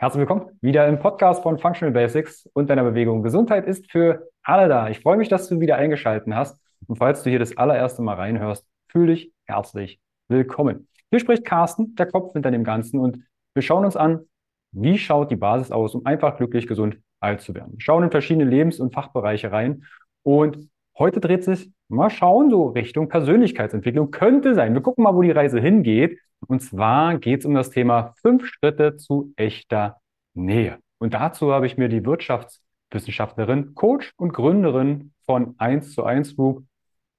Herzlich willkommen wieder im Podcast von Functional Basics und deiner Bewegung. Gesundheit ist für alle da. Ich freue mich, dass du wieder eingeschaltet hast. Und falls du hier das allererste Mal reinhörst, fühle dich herzlich willkommen. Hier spricht Carsten, der Kopf hinter dem Ganzen. Und wir schauen uns an, wie schaut die Basis aus, um einfach glücklich, gesund, alt zu werden. Wir schauen in verschiedene Lebens- und Fachbereiche rein. Und heute dreht sich, mal schauen, so Richtung Persönlichkeitsentwicklung. Könnte sein. Wir gucken mal, wo die Reise hingeht. Und zwar geht es um das Thema fünf Schritte zu echter Nähe. Und dazu habe ich mir die Wirtschaftswissenschaftlerin, Coach und Gründerin von 1 zu 1 Group,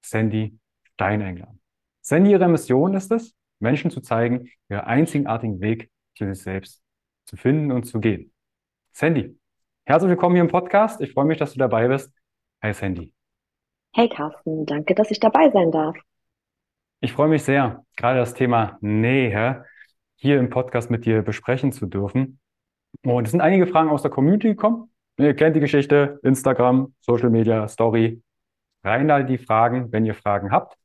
Sandy Stein eingeladen. Sandy, ihre Mission ist es, Menschen zu zeigen, ihren einzigartigen Weg zu sich selbst zu finden und zu gehen. Sandy, herzlich willkommen hier im Podcast. Ich freue mich, dass du dabei bist. Hi Sandy. Hey Carsten, danke, dass ich dabei sein darf. Ich freue mich sehr, gerade das Thema Nähe hier im Podcast mit dir besprechen zu dürfen. Und es sind einige Fragen aus der Community gekommen. Ihr kennt die Geschichte, Instagram, Social Media, Story. Rein da die Fragen, wenn ihr Fragen habt.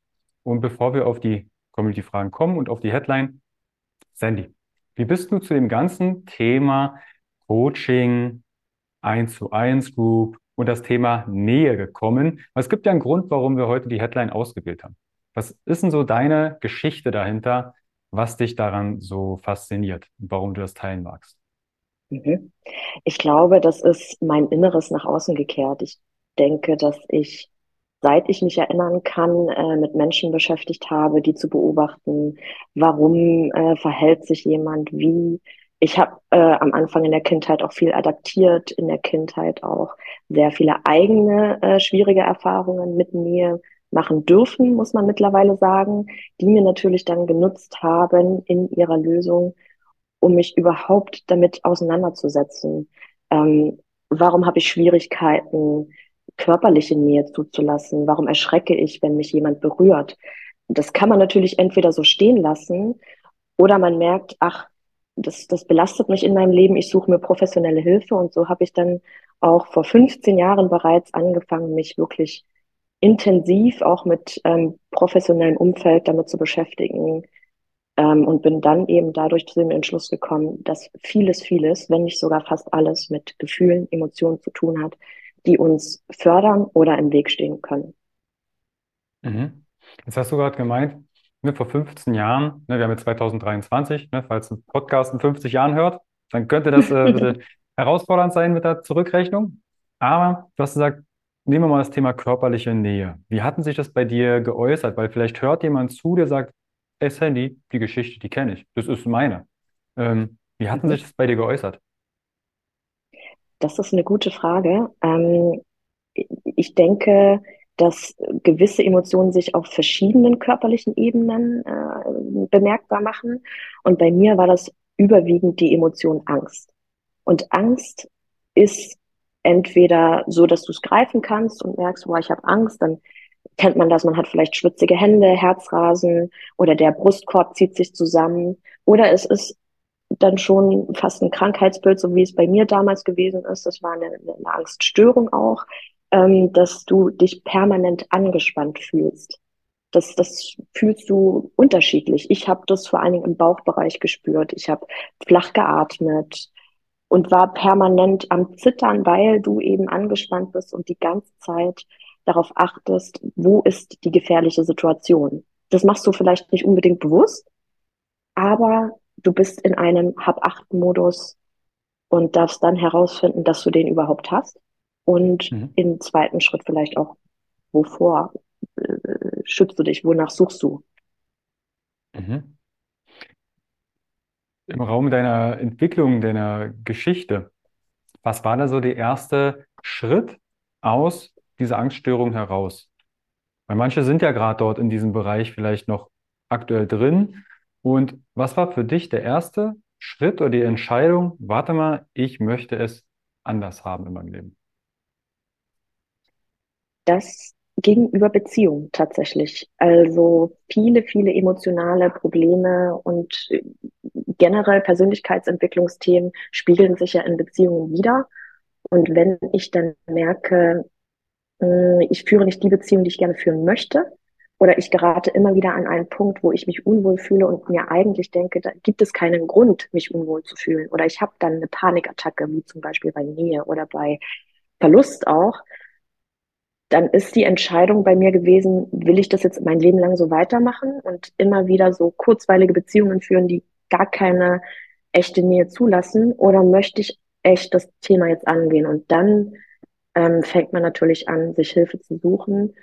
Und bevor wir auf die Community-Fragen kommen und auf die Headline, Sandy, wie bist du zu dem ganzen Thema Coaching, 1 zu 1 Group und das Thema Nähe gekommen? Es gibt ja einen Grund, warum wir heute die Headline ausgewählt haben. Was ist denn so deine Geschichte dahinter, was dich daran so fasziniert und warum du das teilen magst? Mhm. Ich glaube, das ist mein Inneres nach außen gekehrt. Ich denke, dass ich, seit ich mich erinnern kann, äh, mit Menschen beschäftigt habe, die zu beobachten, warum äh, verhält sich jemand wie. Ich habe äh, am Anfang in der Kindheit auch viel adaptiert, in der Kindheit auch sehr viele eigene äh, schwierige Erfahrungen mit mir machen dürfen, muss man mittlerweile sagen, die mir natürlich dann genutzt haben in ihrer Lösung, um mich überhaupt damit auseinanderzusetzen. Ähm, warum habe ich Schwierigkeiten, körperliche Nähe zuzulassen? Warum erschrecke ich, wenn mich jemand berührt? Das kann man natürlich entweder so stehen lassen oder man merkt, ach, das, das belastet mich in meinem Leben, ich suche mir professionelle Hilfe und so habe ich dann auch vor 15 Jahren bereits angefangen, mich wirklich intensiv auch mit ähm, professionellem Umfeld damit zu beschäftigen ähm, und bin dann eben dadurch zu dem Entschluss gekommen, dass vieles, vieles, wenn nicht sogar fast alles mit Gefühlen, Emotionen zu tun hat, die uns fördern oder im Weg stehen können. Mhm. Jetzt hast du gerade gemeint, ne, vor 15 Jahren, ne, wir haben jetzt 2023, ne, falls ein Podcast in 50 Jahren hört, dann könnte das äh, herausfordernd sein mit der Zurückrechnung. Aber du hast gesagt, Nehmen wir mal das Thema körperliche Nähe. Wie hatten sich das bei dir geäußert? Weil vielleicht hört jemand zu, der sagt, ey Sandy, die Geschichte, die kenne ich. Das ist meine. Ähm, wie hatten sich das bei dir geäußert? Das ist eine gute Frage. Ähm, ich denke, dass gewisse Emotionen sich auf verschiedenen körperlichen Ebenen äh, bemerkbar machen. Und bei mir war das überwiegend die Emotion Angst. Und Angst ist entweder so, dass du es greifen kannst und merkst, boah, ich habe Angst, dann kennt man das, man hat vielleicht schwitzige Hände, Herzrasen oder der Brustkorb zieht sich zusammen oder es ist dann schon fast ein Krankheitsbild, so wie es bei mir damals gewesen ist. Das war eine, eine Angststörung auch, ähm, dass du dich permanent angespannt fühlst. Das, das fühlst du unterschiedlich. Ich habe das vor allen Dingen im Bauchbereich gespürt. Ich habe flach geatmet und war permanent am Zittern, weil du eben angespannt bist und die ganze Zeit darauf achtest, wo ist die gefährliche Situation. Das machst du vielleicht nicht unbedingt bewusst, aber du bist in einem Hab-Acht-Modus und darfst dann herausfinden, dass du den überhaupt hast. Und mhm. im zweiten Schritt vielleicht auch, wovor äh, schützt du dich, wonach suchst du? Mhm im Raum deiner Entwicklung, deiner Geschichte, was war da so der erste Schritt aus dieser Angststörung heraus? Weil manche sind ja gerade dort in diesem Bereich vielleicht noch aktuell drin. Und was war für dich der erste Schritt oder die Entscheidung, warte mal, ich möchte es anders haben in meinem Leben? Das gegenüber Beziehungen tatsächlich. Also viele, viele emotionale Probleme und äh, generell Persönlichkeitsentwicklungsthemen spiegeln sich ja in Beziehungen wieder. Und wenn ich dann merke, hm, ich führe nicht die Beziehung, die ich gerne führen möchte, oder ich gerate immer wieder an einen Punkt, wo ich mich unwohl fühle und mir eigentlich denke, da gibt es keinen Grund, mich unwohl zu fühlen. Oder ich habe dann eine Panikattacke, wie zum Beispiel bei Nähe oder bei Verlust auch. Dann ist die Entscheidung bei mir gewesen, will ich das jetzt mein Leben lang so weitermachen und immer wieder so kurzweilige Beziehungen führen, die gar keine echte Nähe zulassen? Oder möchte ich echt das Thema jetzt angehen? Und dann ähm, fängt man natürlich an, sich Hilfe zu suchen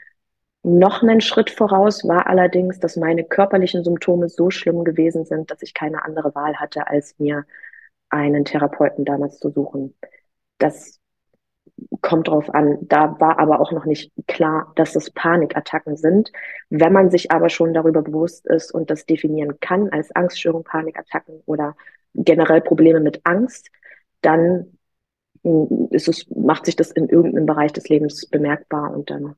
noch einen Schritt voraus war allerdings, dass meine körperlichen Symptome so schlimm gewesen sind, dass ich keine andere Wahl hatte, als mir einen Therapeuten damals zu suchen. Das kommt drauf an. Da war aber auch noch nicht klar, dass es Panikattacken sind. Wenn man sich aber schon darüber bewusst ist und das definieren kann als Angststörung, Panikattacken oder generell Probleme mit Angst, dann hm, ist es, macht sich das in irgendeinem Bereich des Lebens bemerkbar und dann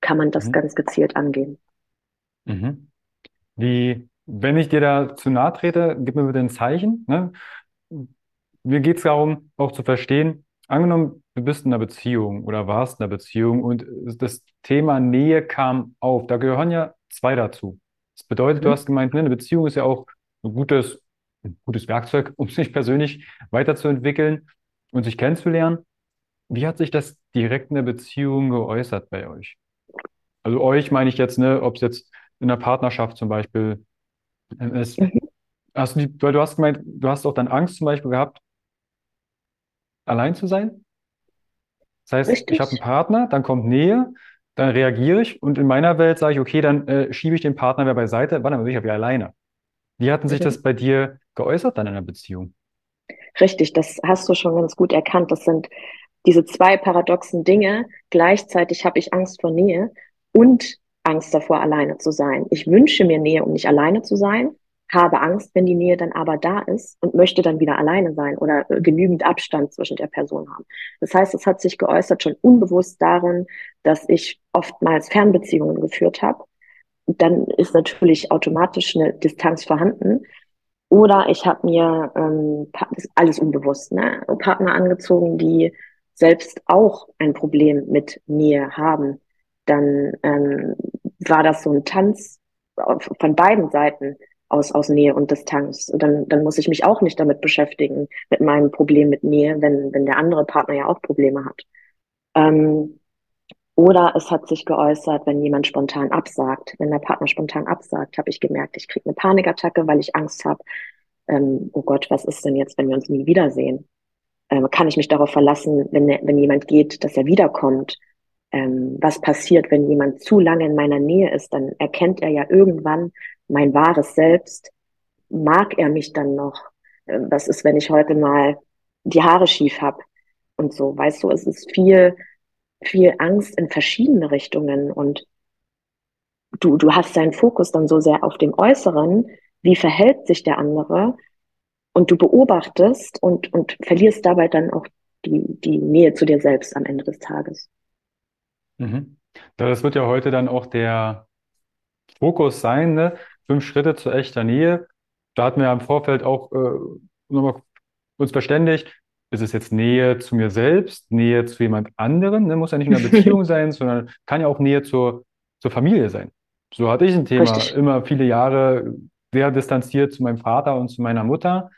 kann man das mhm. ganz gezielt angehen. Mhm. Wie, wenn ich dir da zu nahe trete, gib mir bitte ein Zeichen. Ne? Mir geht es darum, auch zu verstehen, angenommen, du bist in einer Beziehung oder warst in einer Beziehung und das Thema Nähe kam auf. Da gehören ja zwei dazu. Das bedeutet, mhm. du hast gemeint, ne, eine Beziehung ist ja auch ein gutes, ein gutes Werkzeug, um sich persönlich weiterzuentwickeln und sich kennenzulernen. Wie hat sich das direkt in der Beziehung geäußert bei euch? Also euch meine ich jetzt, ne, ob es jetzt in der Partnerschaft zum Beispiel ähm, ist. Mhm. Hast du weil du hast gemeint, du hast auch dann Angst zum Beispiel gehabt, allein zu sein. Das heißt, Richtig. ich habe einen Partner, dann kommt Nähe, dann reagiere ich und in meiner Welt sage ich, okay, dann äh, schiebe ich den Partner wieder beiseite, warte mal, ich habe ja alleine. Wie hatten sich das bei dir geäußert dann in der Beziehung? Richtig, das hast du schon ganz gut erkannt. Das sind diese zwei paradoxen Dinge. Gleichzeitig habe ich Angst vor Nähe und Angst davor, alleine zu sein. Ich wünsche mir Nähe, um nicht alleine zu sein, habe Angst, wenn die Nähe dann aber da ist und möchte dann wieder alleine sein oder äh, genügend Abstand zwischen der Person haben. Das heißt, es hat sich geäußert schon unbewusst darin, dass ich oftmals Fernbeziehungen geführt habe. Dann ist natürlich automatisch eine Distanz vorhanden. Oder ich habe mir ähm, alles unbewusst, ne, Partner angezogen, die selbst auch ein Problem mit Nähe haben dann ähm, war das so ein Tanz von beiden Seiten aus, aus Nähe und Distanz. Und dann, dann muss ich mich auch nicht damit beschäftigen, mit meinem Problem mit Nähe, wenn, wenn der andere Partner ja auch Probleme hat. Ähm, oder es hat sich geäußert, wenn jemand spontan absagt, wenn der Partner spontan absagt, habe ich gemerkt, ich kriege eine Panikattacke, weil ich Angst habe, ähm, oh Gott, was ist denn jetzt, wenn wir uns nie wiedersehen? Ähm, kann ich mich darauf verlassen, wenn, wenn jemand geht, dass er wiederkommt? ähm, was passiert, wenn jemand zu lange in meiner Nähe ist, dann erkennt er ja irgendwann mein wahres Selbst. Mag er mich dann noch? Äh, was ist, wenn ich heute mal die Haare schief hab und so? Weißt du, es ist viel, viel Angst in verschiedene Richtungen und du, du hast deinen Fokus dann so sehr auf dem Äußeren, wie verhält sich der andere und du beobachtest und, und verlierst dabei dann auch die, die Nähe zu dir selbst am Ende des Tages. Mhm. Das wird ja heute dann auch der Fokus sein, ne? Fünf Schritte zu echter Nähe. Da hatten wir ja im Vorfeld auch äh, nochmal uns verständigt, ist es jetzt Nähe zu mir selbst, Nähe zu jemand anderem, ne? Muss ja nicht nur eine Beziehung sein, sondern kann ja auch Nähe zur, zur Familie sein. So hatte ich ein Thema, Richtig. immer viele Jahre sehr distanziert zu meinem Vater und zu meiner Mutter,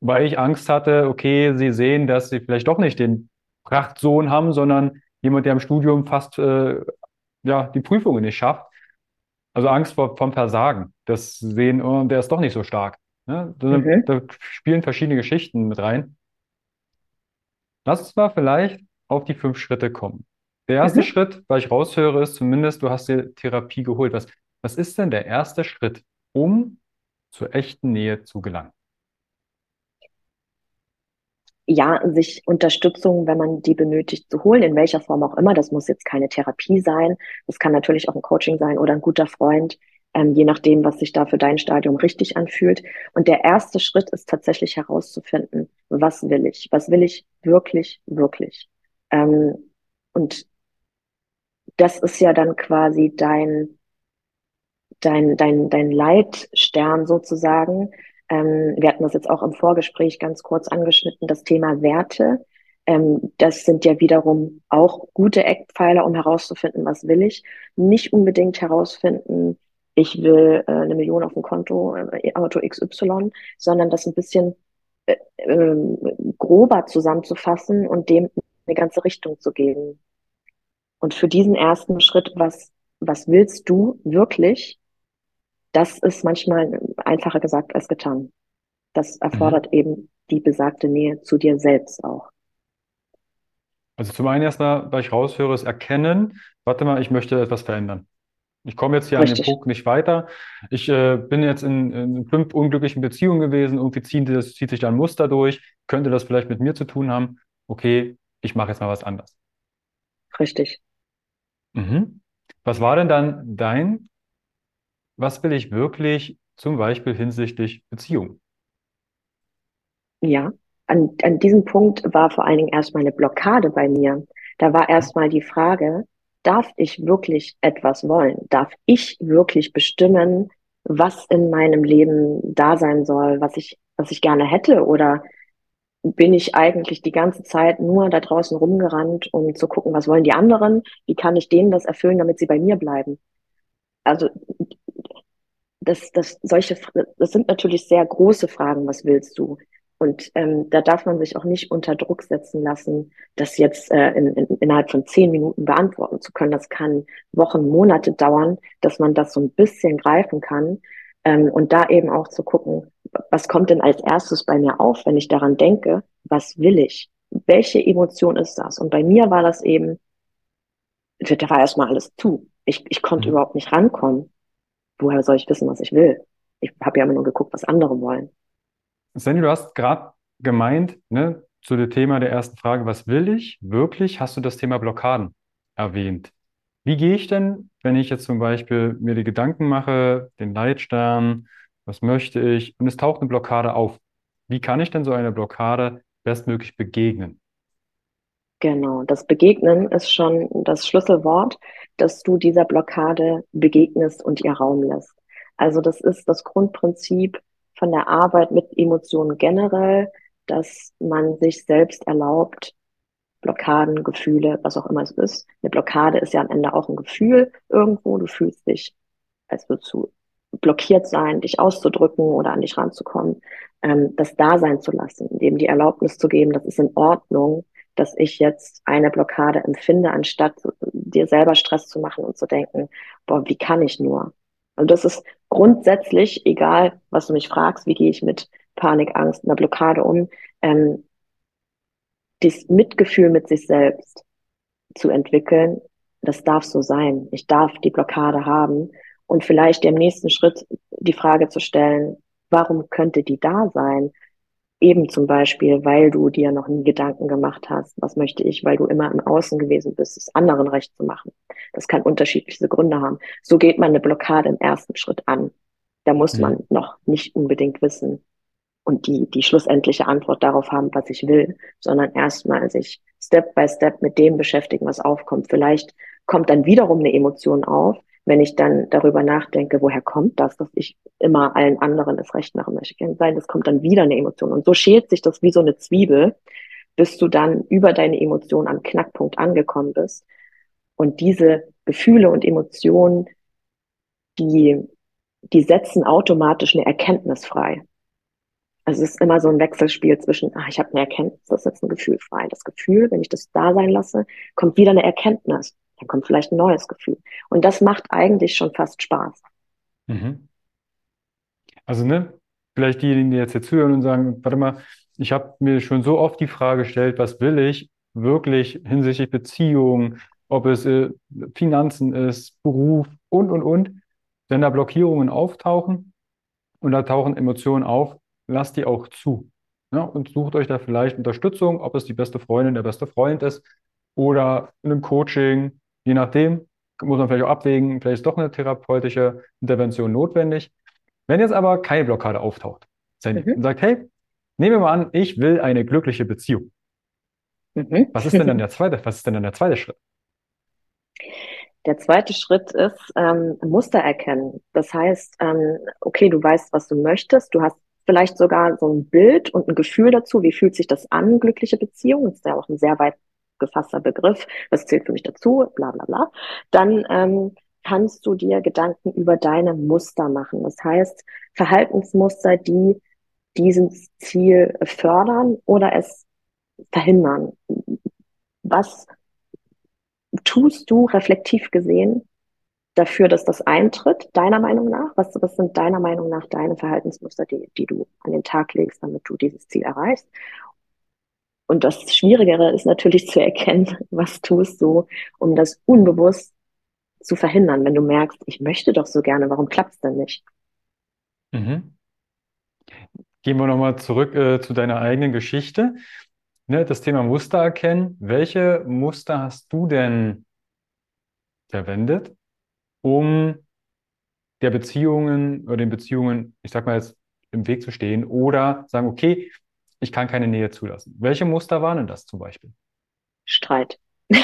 weil ich Angst hatte, okay, sie sehen, dass sie vielleicht doch nicht den Prachtsohn haben, sondern jemand, der im Studium fast äh, ja, die Prüfungen nicht schafft. Also Angst vor, vom Versagen. Das sehen, oh, der ist doch nicht so stark. Ne? Da, mhm. da spielen verschiedene Geschichten mit rein. Lass uns mal vielleicht auf die fünf Schritte kommen. Der erste mhm. Schritt, weil ich raushöre, ist zumindest, du hast dir Therapie geholt. Was, was ist denn der erste Schritt, um zur echten Nähe zu gelangen? Ja, sich Unterstützung, wenn man die benötigt, zu holen, in welcher Form auch immer. Das muss jetzt keine Therapie sein. Das kann natürlich auch ein Coaching sein oder ein guter Freund, ähm, je nachdem, was sich da für dein Stadium richtig anfühlt. Und der erste Schritt ist tatsächlich herauszufinden, was will ich? Was will ich wirklich, wirklich? Ähm, und das ist ja dann quasi dein, dein, dein, dein Leitstern sozusagen, ähm, wir hatten das jetzt auch im Vorgespräch ganz kurz angeschnitten, das Thema Werte. Ähm, das sind ja wiederum auch gute Eckpfeiler, um herauszufinden, was will ich. Nicht unbedingt herausfinden, ich will äh, eine Million auf dem Konto, äh, Auto XY, sondern das ein bisschen äh, äh, grober zusammenzufassen und dem eine ganze Richtung zu geben. Und für diesen ersten Schritt, was, was willst du wirklich? Das ist manchmal einfacher gesagt als getan. Das erfordert mhm. eben die besagte Nähe zu dir selbst auch. Also zum einen erstmal, weil ich raushöre, ist erkennen, warte mal, ich möchte etwas verändern. Ich komme jetzt hier Richtig. an den Punkt nicht weiter. Ich äh, bin jetzt in, in, fünf unglücklichen Beziehungen gewesen, irgendwie zieht, das, zieht sich da ein Muster durch, könnte das vielleicht mit mir zu tun haben. Okay, ich mache jetzt mal was anderes. Richtig. Mhm. Was war denn dann dein, was will ich wirklich zum Beispiel hinsichtlich Beziehung? Ja, an, an diesem Punkt war vor allen Dingen erstmal eine Blockade bei mir. Da war erstmal die Frage, darf ich wirklich etwas wollen? Darf ich wirklich bestimmen, was in meinem Leben da sein soll, was ich, was ich gerne hätte? Oder bin ich eigentlich die ganze Zeit nur da draußen rumgerannt, um zu gucken, was wollen die anderen? Wie kann ich denen das erfüllen, damit sie bei mir bleiben? Also, das, das, solche, das sind natürlich sehr große Fragen. Was willst du? Und ähm, da darf man sich auch nicht unter Druck setzen lassen, das jetzt äh, in, in, innerhalb von zehn Minuten beantworten zu können. Das kann Wochen, Monate dauern, dass man das so ein bisschen greifen kann. Ähm, und da eben auch zu gucken, was kommt denn als erstes bei mir auf, wenn ich daran denke, was will ich? Welche Emotion ist das? Und bei mir war das eben, da war erstmal alles zu. Ich, ich konnte mhm. überhaupt nicht rankommen. Woher soll ich wissen, was ich will? Ich habe ja immer nur geguckt, was andere wollen. Sandy, du hast gerade gemeint, ne, zu dem Thema der ersten Frage, was will ich wirklich, hast du das Thema Blockaden erwähnt. Wie gehe ich denn, wenn ich jetzt zum Beispiel mir die Gedanken mache, den Leitstern, was möchte ich, und es taucht eine Blockade auf? Wie kann ich denn so einer Blockade bestmöglich begegnen? Genau, das Begegnen ist schon das Schlüsselwort, dass du dieser Blockade begegnest und ihr Raum lässt. Also das ist das Grundprinzip, von der Arbeit mit Emotionen generell, dass man sich selbst erlaubt, Blockaden, Gefühle, was auch immer es ist. Eine Blockade ist ja am Ende auch ein Gefühl irgendwo. Du fühlst dich, als würdest du blockiert sein, dich auszudrücken oder an dich ranzukommen, ähm, das da sein zu lassen, dem die Erlaubnis zu geben, das ist in Ordnung, dass ich jetzt eine Blockade empfinde, anstatt dir selber Stress zu machen und zu denken, boah, wie kann ich nur? Und das ist grundsätzlich, egal was du mich fragst, wie gehe ich mit Panik, Angst, einer Blockade um, ähm, das Mitgefühl mit sich selbst zu entwickeln, das darf so sein. Ich darf die Blockade haben und vielleicht im nächsten Schritt die Frage zu stellen, warum könnte die da sein? Eben zum Beispiel, weil du dir noch nie Gedanken gemacht hast, was möchte ich, weil du immer im Außen gewesen bist, es anderen recht zu machen. Das kann unterschiedliche Gründe haben. So geht man eine Blockade im ersten Schritt an. Da muss man noch nicht unbedingt wissen und die, die schlussendliche Antwort darauf haben, was ich will, sondern erstmal sich Step by Step mit dem beschäftigen, was aufkommt. Vielleicht kommt dann wiederum eine Emotion auf, wenn ich dann darüber nachdenke, woher kommt das, dass ich immer allen anderen das Recht machen möchte sein, das kommt dann wieder eine Emotion. Und so schält sich das wie so eine Zwiebel, bis du dann über deine Emotion am Knackpunkt angekommen bist. Und diese Gefühle und Emotionen, die, die setzen automatisch eine Erkenntnis frei. Also es ist immer so ein Wechselspiel zwischen, ah, ich habe eine Erkenntnis, das setzt ein Gefühl frei. Das Gefühl, wenn ich das da sein lasse, kommt wieder eine Erkenntnis dann kommt vielleicht ein neues Gefühl. Und das macht eigentlich schon fast Spaß. Mhm. Also, ne, vielleicht diejenigen, die jetzt hier zuhören und sagen, warte mal, ich habe mir schon so oft die Frage gestellt, was will ich wirklich hinsichtlich Beziehungen, ob es äh, Finanzen ist, Beruf und, und, und. Wenn da Blockierungen auftauchen und da tauchen Emotionen auf, lasst die auch zu. Ja, und sucht euch da vielleicht Unterstützung, ob es die beste Freundin, der beste Freund ist oder in einem Coaching Je nachdem muss man vielleicht auch abwägen, vielleicht ist doch eine therapeutische Intervention notwendig. Wenn jetzt aber keine Blockade auftaucht, mhm. und sagt, hey, nehmen wir mal an, ich will eine glückliche Beziehung. Mhm. Was ist denn dann der zweite, was ist denn dann der zweite Schritt? Der zweite Schritt ist ähm, Muster erkennen. Das heißt, ähm, okay, du weißt, was du möchtest, du hast vielleicht sogar so ein Bild und ein Gefühl dazu, wie fühlt sich das an, glückliche Beziehung, das ist ja auch ein sehr weit gefasster Begriff, was zählt für mich dazu, bla bla bla, dann ähm, kannst du dir Gedanken über deine Muster machen. Das heißt, Verhaltensmuster, die dieses Ziel fördern oder es verhindern. Was tust du reflektiv gesehen dafür, dass das eintritt, deiner Meinung nach? Was, was sind deiner Meinung nach deine Verhaltensmuster, die, die du an den Tag legst, damit du dieses Ziel erreichst? Und das Schwierigere ist natürlich zu erkennen, was tust du, um das unbewusst zu verhindern, wenn du merkst, ich möchte doch so gerne, warum klappt es denn nicht? Mhm. Gehen wir nochmal zurück äh, zu deiner eigenen Geschichte. Ne, das Thema Muster erkennen. Welche Muster hast du denn verwendet, um der Beziehungen oder den Beziehungen, ich sag mal jetzt, im Weg zu stehen oder sagen, okay, ich kann keine Nähe zulassen. Welche Muster waren denn das zum Beispiel? Streit.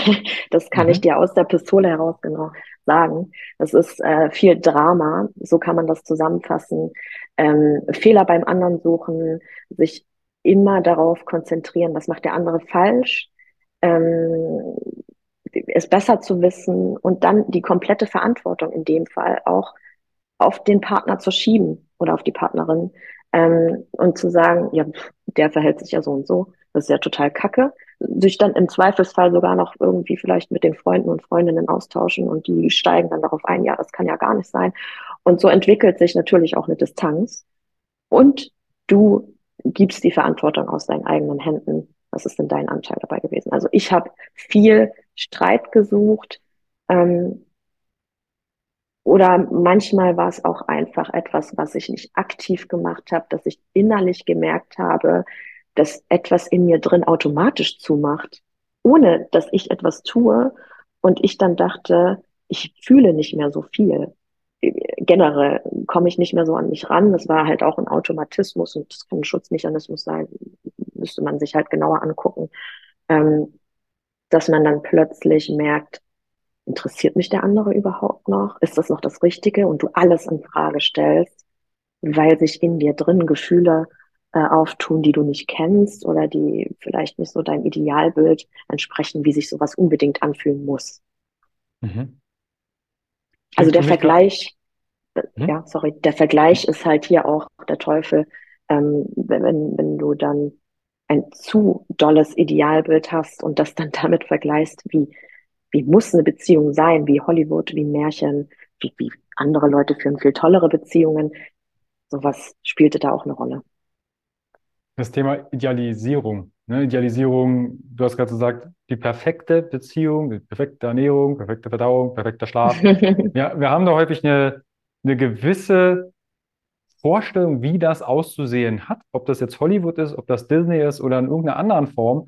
Das kann mhm. ich dir aus der Pistole heraus genau sagen. Das ist äh, viel Drama, so kann man das zusammenfassen. Ähm, Fehler beim anderen suchen, sich immer darauf konzentrieren, was macht der andere falsch, ähm, es besser zu wissen und dann die komplette Verantwortung in dem Fall auch auf den Partner zu schieben oder auf die Partnerin ähm, und zu sagen, ja, der verhält sich ja so und so, das ist ja total kacke. Sich dann im Zweifelsfall sogar noch irgendwie vielleicht mit den Freunden und Freundinnen austauschen und die steigen dann darauf ein, ja, das kann ja gar nicht sein. Und so entwickelt sich natürlich auch eine Distanz. Und du gibst die Verantwortung aus deinen eigenen Händen. Was ist denn dein Anteil dabei gewesen? Also ich habe viel Streit gesucht. Ähm, oder manchmal war es auch einfach etwas, was ich nicht aktiv gemacht habe, dass ich innerlich gemerkt habe, dass etwas in mir drin automatisch zumacht, ohne dass ich etwas tue. Und ich dann dachte, ich fühle nicht mehr so viel generell komme ich nicht mehr so an mich ran. Das war halt auch ein Automatismus und das kann ein Schutzmechanismus sein, müsste man sich halt genauer angucken, ähm, dass man dann plötzlich merkt, interessiert mich der andere überhaupt noch? Ist das noch das Richtige? Und du alles in Frage stellst, weil sich in dir drin Gefühle äh, auftun, die du nicht kennst oder die vielleicht nicht so dein Idealbild entsprechen, wie sich sowas unbedingt anfühlen muss. Mhm. Also der Vergleich, hm? ja, sorry, der Vergleich ist halt hier auch der Teufel, ähm, wenn, wenn du dann ein zu dolles Idealbild hast und das dann damit vergleichst, wie, wie muss eine Beziehung sein, wie Hollywood, wie Märchen, wie, wie andere Leute führen viel tollere Beziehungen. Sowas spielte da auch eine Rolle. Das Thema Idealisierung. Ne? Idealisierung, du hast gerade gesagt, die perfekte Beziehung, die perfekte Ernährung, perfekte Verdauung, perfekter Schlaf. ja, wir haben da häufig eine eine gewisse Vorstellung, wie das auszusehen hat, ob das jetzt Hollywood ist, ob das Disney ist oder in irgendeiner anderen Form.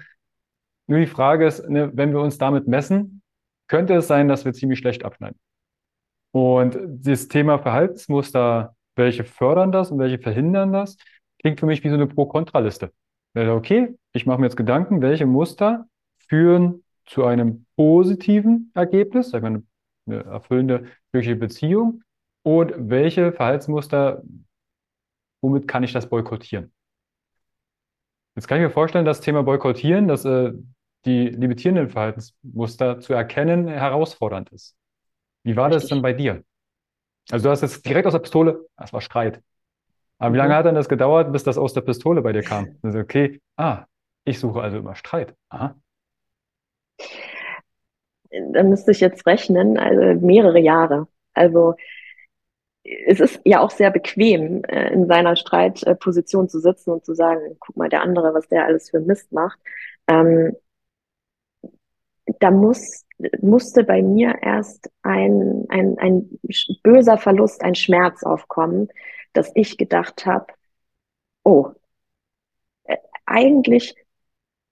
Nur die Frage ist, ne, wenn wir uns damit messen, könnte es sein, dass wir ziemlich schlecht abschneiden. Und das Thema Verhaltensmuster, welche fördern das und welche verhindern das, klingt für mich wie so eine Pro-Kontra-Liste. Okay, ich mache mir jetzt Gedanken, welche Muster führen zu einem positiven Ergebnis, sag mal, eine erfüllende glückliche Beziehung und welche Verhaltensmuster, womit kann ich das boykottieren? Jetzt kann ich mir vorstellen, das Thema Boykottieren, dass äh, die limitierenden Verhaltensmuster zu erkennen herausfordernd ist. Wie war das denn bei dir? Also du hast jetzt direkt aus der Pistole, das war Streit. Aber mhm. wie lange hat denn das gedauert, bis das aus der Pistole bei dir kam? Also okay, ah, ich suche also immer Streit. Aha. Da müsste ich jetzt rechnen, also mehrere Jahre. Also es ist ja auch sehr bequem, äh, in seiner Streitposition zu sitzen und zu sagen, guck mal, der andere, was der alles für Mist macht. Ähm, da muss, musste bei mir erst ein, ein, ein böser Verlust, ein Schmerz aufkommen, dass ich gedacht habe, oh, äh, eigentlich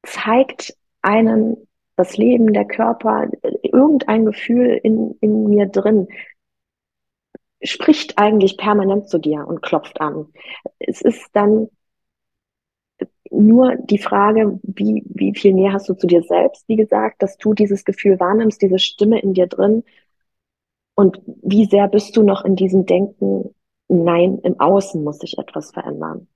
zeigt einem das Leben, der Körper, äh, irgendein Gefühl in, in mir drin, spricht eigentlich permanent zu dir und klopft an. Es ist dann nur die Frage, wie, wie viel mehr hast du zu dir selbst, wie gesagt, dass du dieses Gefühl wahrnimmst, diese Stimme in dir drin und wie sehr bist du noch in diesem Denken, nein, im Außen muss sich etwas verändern.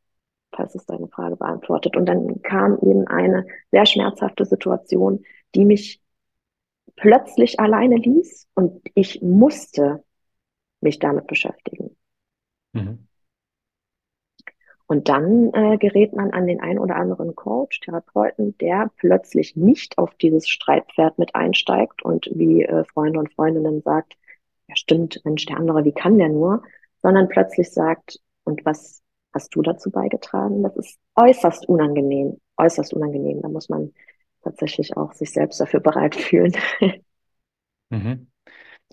falls es deine Frage beantwortet. Und dann kam eben eine sehr schmerzhafte Situation, die mich plötzlich alleine ließ und ich musste mich damit beschäftigen. Mhm. Und dann äh, gerät man an den ein oder anderen Coach, Therapeuten, der plötzlich nicht auf dieses Streitpferd mit einsteigt und wie äh, Freunde und Freundinnen sagt, ja stimmt, Mensch, der andere, wie kann der nur? Sondern plötzlich sagt, und was hast du dazu beigetragen? Das ist äußerst unangenehm, äußerst unangenehm. Da muss man tatsächlich auch sich selbst dafür bereit fühlen. Mhm.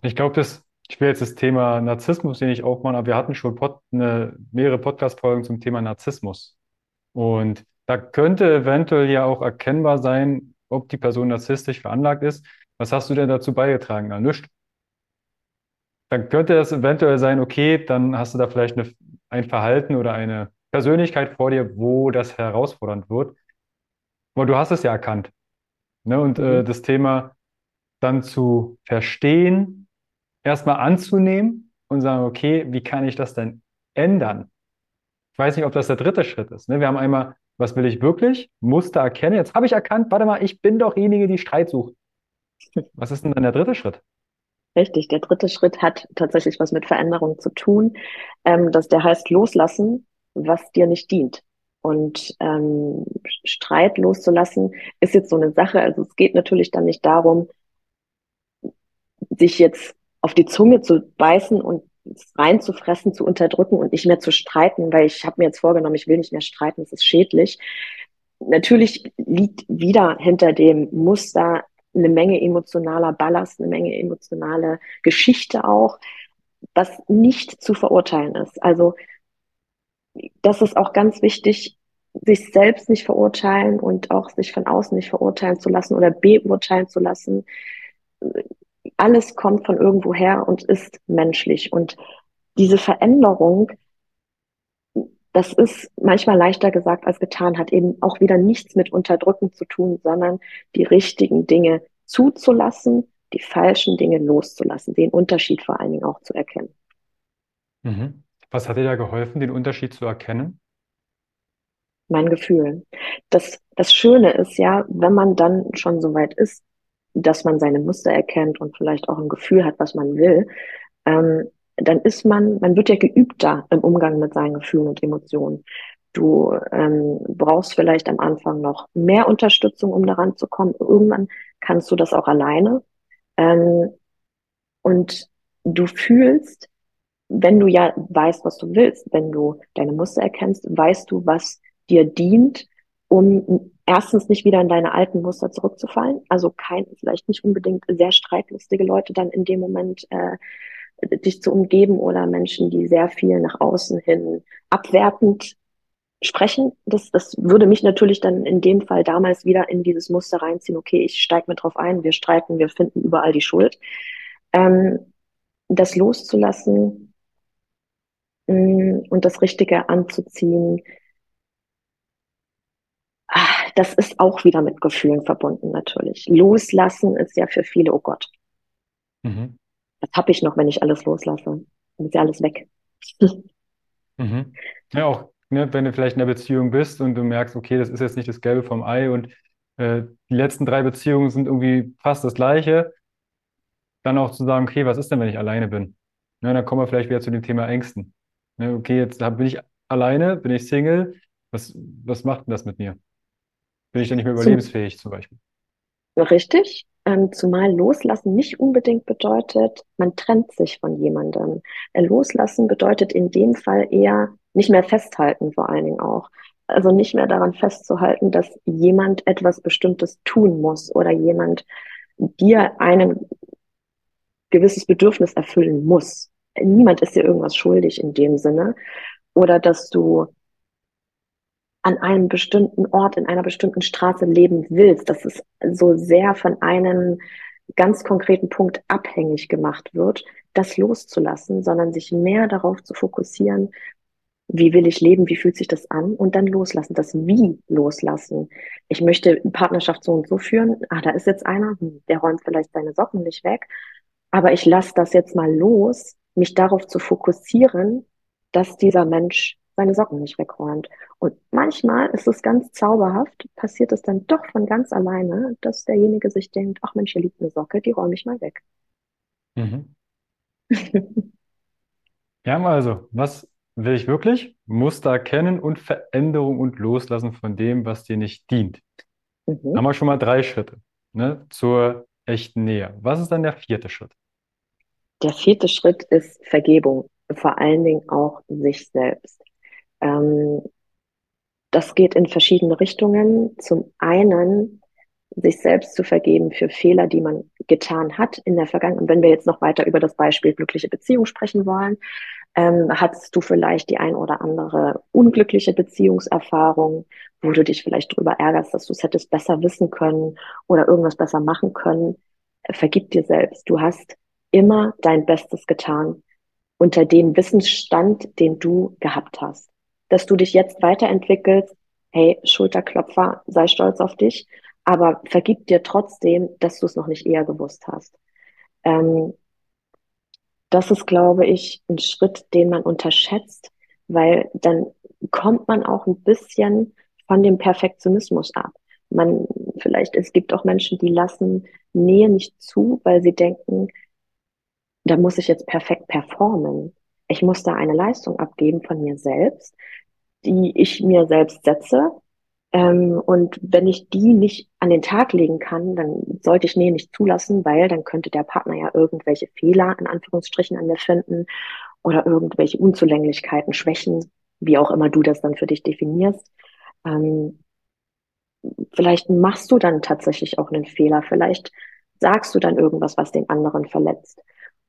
Ich glaube, das ich will jetzt das Thema Narzissmus hier nicht aufmachen, aber wir hatten schon Pod, eine, mehrere Podcast-Folgen zum Thema Narzissmus. Und da könnte eventuell ja auch erkennbar sein, ob die Person narzisstisch veranlagt ist. Was hast du denn dazu beigetragen? Na, nichts. Dann könnte es eventuell sein, okay, dann hast du da vielleicht eine, ein Verhalten oder eine Persönlichkeit vor dir, wo das herausfordernd wird. Aber du hast es ja erkannt. Ne? Und äh, mhm. äh, das Thema dann zu verstehen, erstmal anzunehmen und sagen, okay, wie kann ich das denn ändern? Ich weiß nicht, ob das der dritte Schritt ist. Ne? Wir haben einmal, was will ich wirklich? Muster erkennen. Jetzt habe ich erkannt, warte mal, ich bin doch diejenige, die Streit sucht. Was ist denn dann der dritte Schritt? Richtig, der dritte Schritt hat tatsächlich was mit Veränderung zu tun. Ähm, dass der heißt loslassen, was dir nicht dient. Und ähm, Streit loszulassen ist jetzt so eine Sache. Also es geht natürlich dann nicht darum, sich jetzt auf die Zunge zu beißen und reinzufressen, zu unterdrücken und nicht mehr zu streiten, weil ich habe mir jetzt vorgenommen, ich will nicht mehr streiten, es ist schädlich. Natürlich liegt wieder hinter dem Muster eine Menge emotionaler Ballast, eine Menge emotionale Geschichte auch, was nicht zu verurteilen ist. Also das ist auch ganz wichtig, sich selbst nicht verurteilen und auch sich von außen nicht verurteilen zu lassen oder beurteilen zu lassen alles kommt von irgendwoher und ist menschlich. Und diese Veränderung, das ist manchmal leichter gesagt als getan, hat eben auch wieder nichts mit Unterdrücken zu tun, sondern die richtigen Dinge zuzulassen, die falschen Dinge loszulassen, den Unterschied vor allen Dingen auch zu erkennen. Mhm. Was hat dir da geholfen, den Unterschied zu erkennen? Mein Gefühl. Das, das Schöne ist ja, wenn man dann schon so weit ist, dass man seine Muster erkennt und vielleicht auch ein Gefühl hat, was man will, ähm, dann ist man, man wird ja geübter im Umgang mit seinen Gefühlen und Emotionen. Du ähm, brauchst vielleicht am Anfang noch mehr Unterstützung, um daran zu kommen. Irgendwann kannst du das auch alleine. Ähm, und du fühlst, wenn du ja weißt, was du willst, wenn du deine Muster erkennst, weißt du, was dir dient, um erstens nicht wieder in deine alten Muster zurückzufallen. Also kein, vielleicht nicht unbedingt sehr streitlustige Leute dann in dem Moment äh, dich zu umgeben oder Menschen, die sehr viel nach außen hin abwertend sprechen. Das, das würde mich natürlich dann in dem Fall damals wieder in dieses Muster reinziehen. Okay, ich steige mit drauf ein, wir streiten, wir finden überall die Schuld. Ähm, das loszulassen mh, mm, und das Richtige anzuziehen, das ist auch wieder mit Gefühlen verbunden natürlich. Loslassen ist ja für viele, oh Gott. Mhm. Was habe ich noch, wenn ich alles loslasse? Dann ist ja alles weg. mhm. Ja, auch ne, wenn du vielleicht in einer Beziehung bist und du merkst, okay, das ist jetzt nicht das Gelbe vom Ei und äh, die letzten drei Beziehungen sind irgendwie fast das Gleiche, dann auch zu sagen, okay, was ist denn, wenn ich alleine bin? Ne, dann kommen wir vielleicht wieder zu dem Thema Ängsten. Ne, okay, jetzt bin ich alleine, bin ich Single, was, was macht denn das mit mir? Bin ich dann nicht mehr überlebensfähig zum Beispiel? Richtig. Ähm, zumal loslassen nicht unbedingt bedeutet, man trennt sich von jemandem. Äh, loslassen bedeutet in dem Fall eher nicht mehr festhalten, vor allen Dingen auch. Also nicht mehr daran festzuhalten, dass jemand etwas Bestimmtes tun muss oder jemand dir ein gewisses Bedürfnis erfüllen muss. Niemand ist dir irgendwas schuldig in dem Sinne. Oder dass du an einem bestimmten Ort, in einer bestimmten Straße leben willst, dass es so sehr von einem ganz konkreten Punkt abhängig gemacht wird, das loszulassen, sondern sich mehr darauf zu fokussieren, wie will ich leben, wie fühlt sich das an und dann loslassen, das Wie loslassen. Ich möchte Partnerschaft so und so führen, ah, da ist jetzt einer, hm, der räumt vielleicht seine Socken nicht weg, aber ich lasse das jetzt mal los, mich darauf zu fokussieren, dass dieser Mensch seine Socken nicht wegräumt. Und manchmal ist es ganz zauberhaft, passiert es dann doch von ganz alleine, dass derjenige sich denkt, ach Mensch, hier liegt eine Socke, die räume ich mal weg. Mhm. ja, also, was will ich wirklich? Muster erkennen und Veränderung und Loslassen von dem, was dir nicht dient. Mhm. Haben wir schon mal drei Schritte ne, zur echten Nähe. Was ist dann der vierte Schritt? Der vierte Schritt ist Vergebung, vor allen Dingen auch sich selbst. Ähm, das geht in verschiedene Richtungen. Zum einen sich selbst zu vergeben für Fehler, die man getan hat in der Vergangenheit. Und wenn wir jetzt noch weiter über das Beispiel glückliche Beziehung sprechen wollen, ähm, hattest du vielleicht die ein oder andere unglückliche Beziehungserfahrung, wo du dich vielleicht darüber ärgerst, dass du es hättest besser wissen können oder irgendwas besser machen können. Vergib dir selbst. Du hast immer dein Bestes getan unter dem Wissensstand, den du gehabt hast. Dass du dich jetzt weiterentwickelst, hey, Schulterklopfer, sei stolz auf dich, aber vergib dir trotzdem, dass du es noch nicht eher gewusst hast. Ähm, das ist, glaube ich, ein Schritt, den man unterschätzt, weil dann kommt man auch ein bisschen von dem Perfektionismus ab. Man, vielleicht, es gibt auch Menschen, die lassen Nähe nicht zu, weil sie denken, da muss ich jetzt perfekt performen. Ich muss da eine Leistung abgeben von mir selbst, die ich mir selbst setze. Ähm, und wenn ich die nicht an den Tag legen kann, dann sollte ich Nähe nicht zulassen, weil dann könnte der Partner ja irgendwelche Fehler in Anführungsstrichen an mir finden oder irgendwelche Unzulänglichkeiten, Schwächen, wie auch immer du das dann für dich definierst. Ähm, vielleicht machst du dann tatsächlich auch einen Fehler, vielleicht sagst du dann irgendwas, was den anderen verletzt.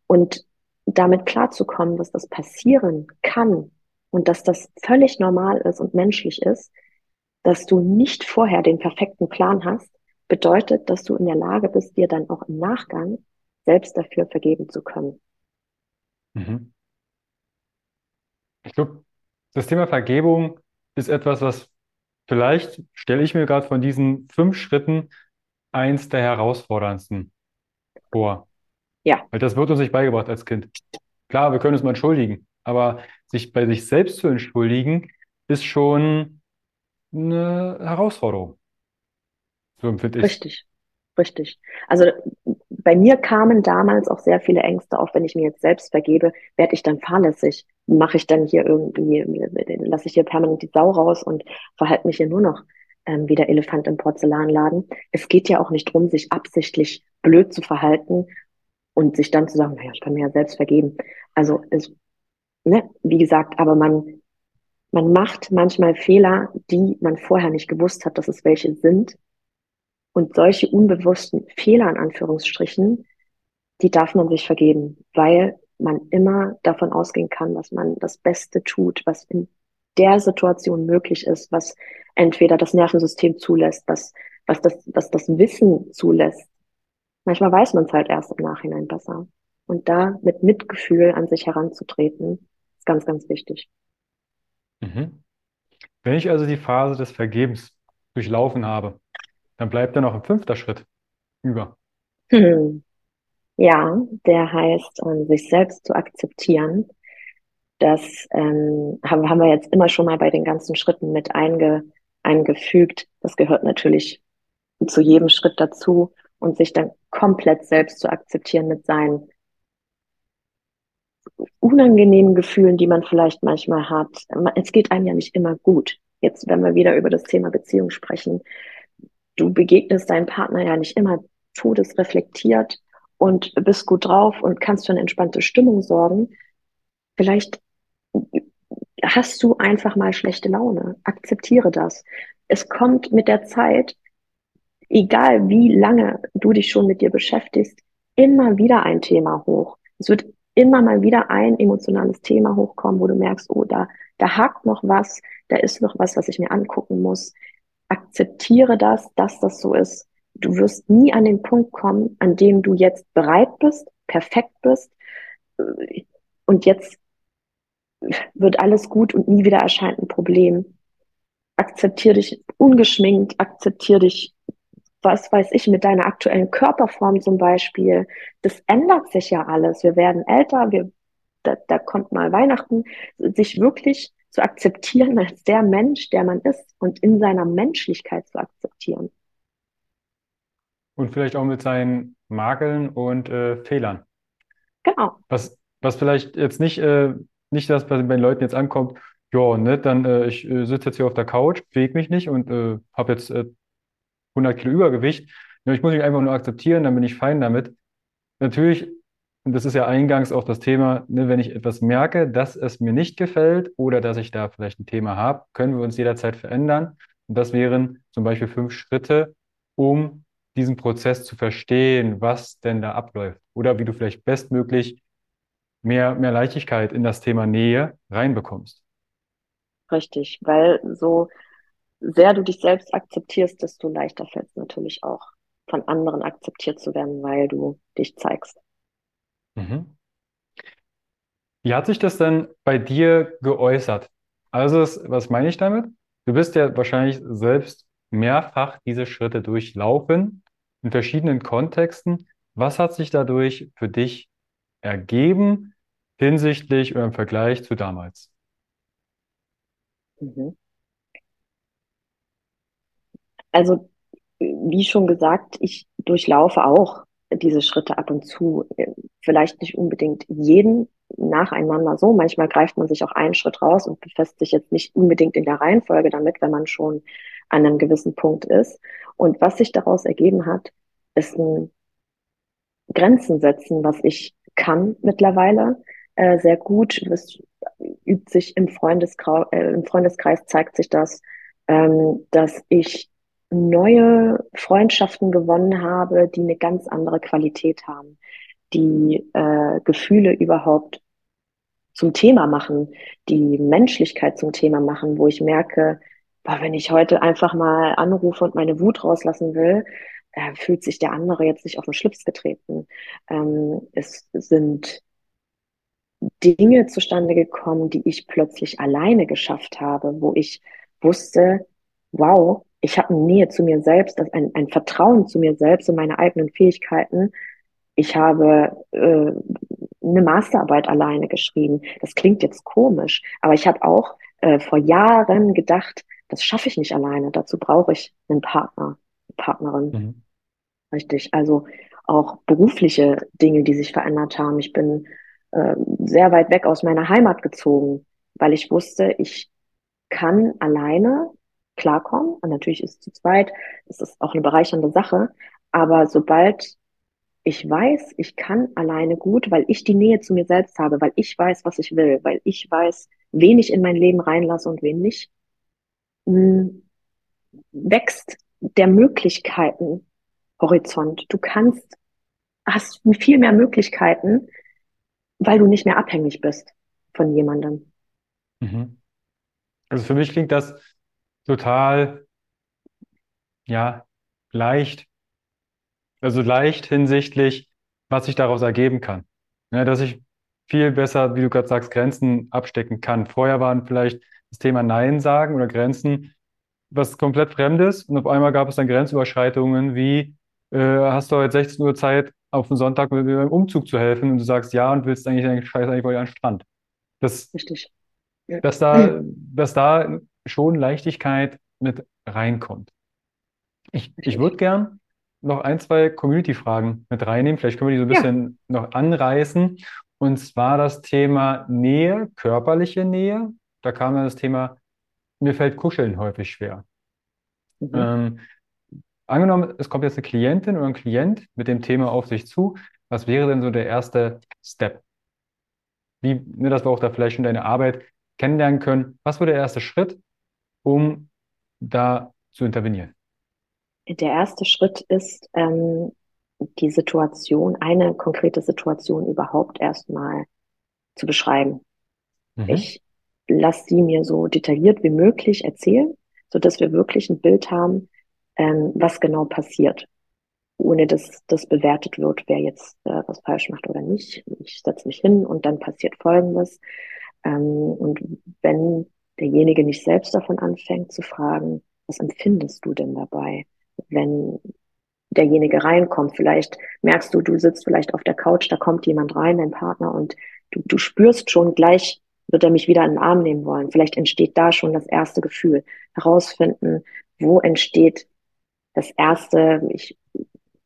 Und damit klarzukommen, dass das passieren kann und dass das völlig normal ist und menschlich ist, dass du nicht vorher den perfekten Plan hast, bedeutet, dass du in der Lage bist, dir dann auch im Nachgang selbst dafür vergeben zu können. Mhm. Ich glaube, das Thema Vergebung ist etwas, was vielleicht, stelle ich mir gerade von diesen fünf Schritten, eins der herausforderndsten vor. Ja. Weil das wird uns nicht beigebracht als Kind. Klar, wir können uns mal entschuldigen, aber sich bei sich selbst zu entschuldigen, ist schon eine Herausforderung. So empfinde ich. Richtig, richtig. Also bei mir kamen damals auch sehr viele Ängste auf, wenn ich mir jetzt selbst vergebe, werde ich dann fahrlässig? Mache ich dann hier irgendwie, lasse ich hier permanent die Sau raus und verhalte mich hier nur noch ähm, wie der Elefant im Porzellanladen. Es geht ja auch nicht darum, sich absichtlich blöd zu verhalten und sich dann zu sagen, naja, ich kann mir ja selbst vergeben. Also es, ne, wie gesagt, aber man, man macht manchmal Fehler, die man vorher nicht gewusst hat, dass es welche sind. Und solche unbewussten Fehler in Anführungsstrichen, die darf man sich vergeben, weil man immer davon ausgehen kann, dass man das Beste tut, was in der Situation möglich ist, was entweder das Nervensystem zulässt, was, was, das, was das Wissen zulässt, Manchmal weiß man es halt erst im Nachhinein besser. Und da mit Mitgefühl an sich heranzutreten, ganz, ganz wichtig. Mhm. Wenn ich also die Phase des Vergebens durchlaufen habe, dann bleibt da noch ein fünfter Schritt über. Hm. Ja, der heißt, um, sich selbst zu akzeptieren. Das ähm, haben, haben wir jetzt immer schon mal bei den ganzen Schritten mit einge, eingefügt. Das gehört natürlich zu jedem Schritt dazu und sich dann komplett selbst zu akzeptieren mit seinen unangenehmen Gefühlen, die man vielleicht manchmal hat. Es geht einem ja nicht immer gut. Jetzt, wenn wir wieder über das Thema Beziehung sprechen, du begegnest deinem Partner ja nicht immer todesreflektiert und bist gut drauf und kannst für eine entspannte Stimmung sorgen. Vielleicht hast du einfach mal schlechte Laune. Akzeptiere das. Es kommt mit der Zeit egal wie lange du dich schon mit dir beschäftigst, immer wieder ein Thema hoch. Es wird immer mal wieder ein emotionales Thema hochkommen, wo du merkst, oh, da, da hakt noch was, da ist noch was, was ich mir angucken muss. Akzeptiere das, dass das so ist. Du wirst nie an den Punkt kommen, an dem du jetzt bereit bist, perfekt bist und jetzt wird alles gut und nie wieder erscheint ein Problem. Akzeptiere dich ungeschminkt, akzeptiere dich was weiß ich, mit deiner aktuellen Körperform zum Beispiel, das ändert sich ja alles. Wir werden älter, wir, da, da kommt mal Weihnachten, sich wirklich zu akzeptieren als der Mensch, der man ist und in seiner Menschlichkeit zu akzeptieren. Und vielleicht auch mit seinen Makeln und äh, Fehlern. Genau. Was, was vielleicht jetzt nicht, äh, nicht das bei den Leuten jetzt ankommt, ja, ne, dann äh, ich äh, sitze jetzt hier auf der Couch, bewege mich nicht und äh, habe jetzt äh, 100 Kilo Übergewicht. Ich muss mich einfach nur akzeptieren, dann bin ich fein damit. Natürlich, und das ist ja eingangs auch das Thema, ne, wenn ich etwas merke, dass es mir nicht gefällt oder dass ich da vielleicht ein Thema habe, können wir uns jederzeit verändern. Und das wären zum Beispiel fünf Schritte, um diesen Prozess zu verstehen, was denn da abläuft. Oder wie du vielleicht bestmöglich mehr, mehr Leichtigkeit in das Thema Nähe reinbekommst. Richtig, weil so sehr du dich selbst akzeptierst, desto leichter fällt es natürlich auch, von anderen akzeptiert zu werden, weil du dich zeigst. Mhm. Wie hat sich das denn bei dir geäußert? Also, was meine ich damit? Du bist ja wahrscheinlich selbst mehrfach diese Schritte durchlaufen in verschiedenen Kontexten. Was hat sich dadurch für dich ergeben hinsichtlich oder im Vergleich zu damals? Mhm. Also, wie schon gesagt, ich durchlaufe auch diese Schritte ab und zu. Vielleicht nicht unbedingt jeden nacheinander so. Manchmal greift man sich auch einen Schritt raus und befasst sich jetzt nicht unbedingt in der Reihenfolge damit, wenn man schon an einem gewissen Punkt ist. Und was sich daraus ergeben hat, ist ein Grenzen setzen, was ich kann mittlerweile äh, sehr gut. Das übt sich im, Freundeskreis, äh, im Freundeskreis zeigt sich das, ähm, dass ich neue Freundschaften gewonnen habe, die eine ganz andere Qualität haben, die äh, Gefühle überhaupt zum Thema machen, die Menschlichkeit zum Thema machen, wo ich merke, boah, wenn ich heute einfach mal anrufe und meine Wut rauslassen will, äh, fühlt sich der andere jetzt nicht auf den Schlips getreten. Ähm, es sind Dinge zustande gekommen, die ich plötzlich alleine geschafft habe, wo ich wusste, wow, ich habe eine Nähe zu mir selbst, ein, ein Vertrauen zu mir selbst und meine eigenen Fähigkeiten. Ich habe äh, eine Masterarbeit alleine geschrieben. Das klingt jetzt komisch, aber ich habe auch äh, vor Jahren gedacht, das schaffe ich nicht alleine. Dazu brauche ich einen Partner, eine Partnerin. Mhm. Richtig. Also auch berufliche Dinge, die sich verändert haben. Ich bin äh, sehr weit weg aus meiner Heimat gezogen, weil ich wusste, ich kann alleine klarkommen. Und natürlich ist es zu zweit, es ist auch eine bereichernde Sache. Aber sobald ich weiß, ich kann alleine gut, weil ich die Nähe zu mir selbst habe, weil ich weiß, was ich will, weil ich weiß, wen ich in mein Leben reinlasse und wen nicht, hm, wächst der Möglichkeiten Horizont. Du kannst, hast viel mehr Möglichkeiten, weil du nicht mehr abhängig bist von jemandem. Mhm. Also für mich klingt das total, ja, leicht. Also leicht hinsichtlich, was sich daraus ergeben kann. Ja, dass ich viel besser, wie du gerade sagst, Grenzen abstecken kann. Vorher waren vielleicht das Thema Nein sagen oder Grenzen was komplett Fremdes und auf einmal gab es dann Grenzüberschreitungen wie, äh, hast du heute 16 Uhr Zeit, auf den Sonntag mit beim Umzug zu helfen und du sagst ja und willst eigentlich deinen Scheiß eigentlich an den Strand. Das, Richtig. Dass da, dass da schon Leichtigkeit mit reinkommt. Ich, ich würde gern noch ein, zwei Community-Fragen mit reinnehmen. Vielleicht können wir die so ein bisschen ja. noch anreißen. Und zwar das Thema Nähe, körperliche Nähe. Da kam dann das Thema, mir fällt Kuscheln häufig schwer. Mhm. Ähm, angenommen, es kommt jetzt eine Klientin oder ein Klient mit dem Thema auf sich zu. Was wäre denn so der erste Step? Wie, ne, dass wir auch da vielleicht schon deine Arbeit kennenlernen können. Was wäre der erste Schritt, um da zu intervenieren? Der erste Schritt ist, ähm, die Situation, eine konkrete Situation überhaupt erstmal zu beschreiben. Mhm. Ich lasse sie mir so detailliert wie möglich erzählen, so dass wir wirklich ein Bild haben, ähm, was genau passiert, ohne dass das bewertet wird, wer jetzt äh, was falsch macht oder nicht. Ich setze mich hin und dann passiert Folgendes. Ähm, und wenn derjenige nicht selbst davon anfängt zu fragen, was empfindest du denn dabei, wenn derjenige reinkommt. Vielleicht merkst du, du sitzt vielleicht auf der Couch, da kommt jemand rein, dein Partner, und du, du spürst schon gleich wird er mich wieder in den Arm nehmen wollen? Vielleicht entsteht da schon das erste Gefühl. Herausfinden, wo entsteht das erste, ich,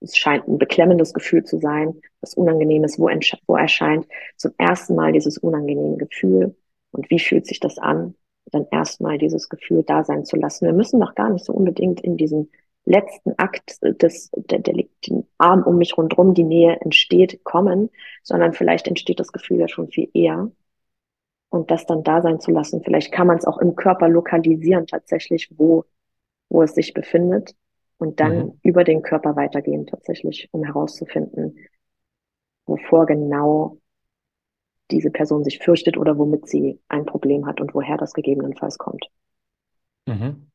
es scheint ein beklemmendes Gefühl zu sein, was Unangenehmes, wo, wo erscheint zum ersten Mal dieses unangenehme Gefühl und wie fühlt sich das an, dann erstmal dieses Gefühl da sein zu lassen. Wir müssen doch gar nicht so unbedingt in diesen letzten Akt des, der, der liegt den Arm um mich rundherum, die Nähe entsteht, kommen, sondern vielleicht entsteht das Gefühl ja schon viel eher. Und das dann da sein zu lassen. Vielleicht kann man es auch im Körper lokalisieren tatsächlich, wo, wo es sich befindet. Und dann mhm. über den Körper weitergehen tatsächlich, um herauszufinden, wovor genau diese Person sich fürchtet oder womit sie ein Problem hat und woher das gegebenenfalls kommt. Mhm.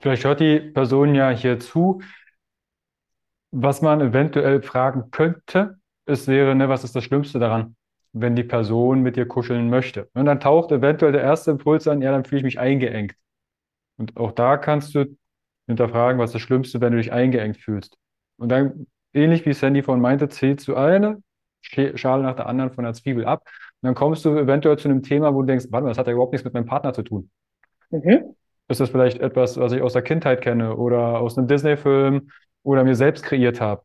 Vielleicht hört die Person ja hier zu. Was man eventuell fragen könnte, es wäre, ne, was ist das Schlimmste daran, wenn die Person mit dir kuscheln möchte? Und dann taucht eventuell der erste Impuls an, ja, dann fühle ich mich eingeengt. Und auch da kannst du hinterfragen, was ist das Schlimmste, wenn du dich eingeengt fühlst. Und dann, ähnlich wie Sandy von meinte, zählst du eine Schale nach der anderen von der Zwiebel ab. Und dann kommst du eventuell zu einem Thema, wo du denkst, warte mal, das hat ja überhaupt nichts mit meinem Partner zu tun. Mhm ist das vielleicht etwas, was ich aus der Kindheit kenne oder aus einem Disney-Film oder mir selbst kreiert habe.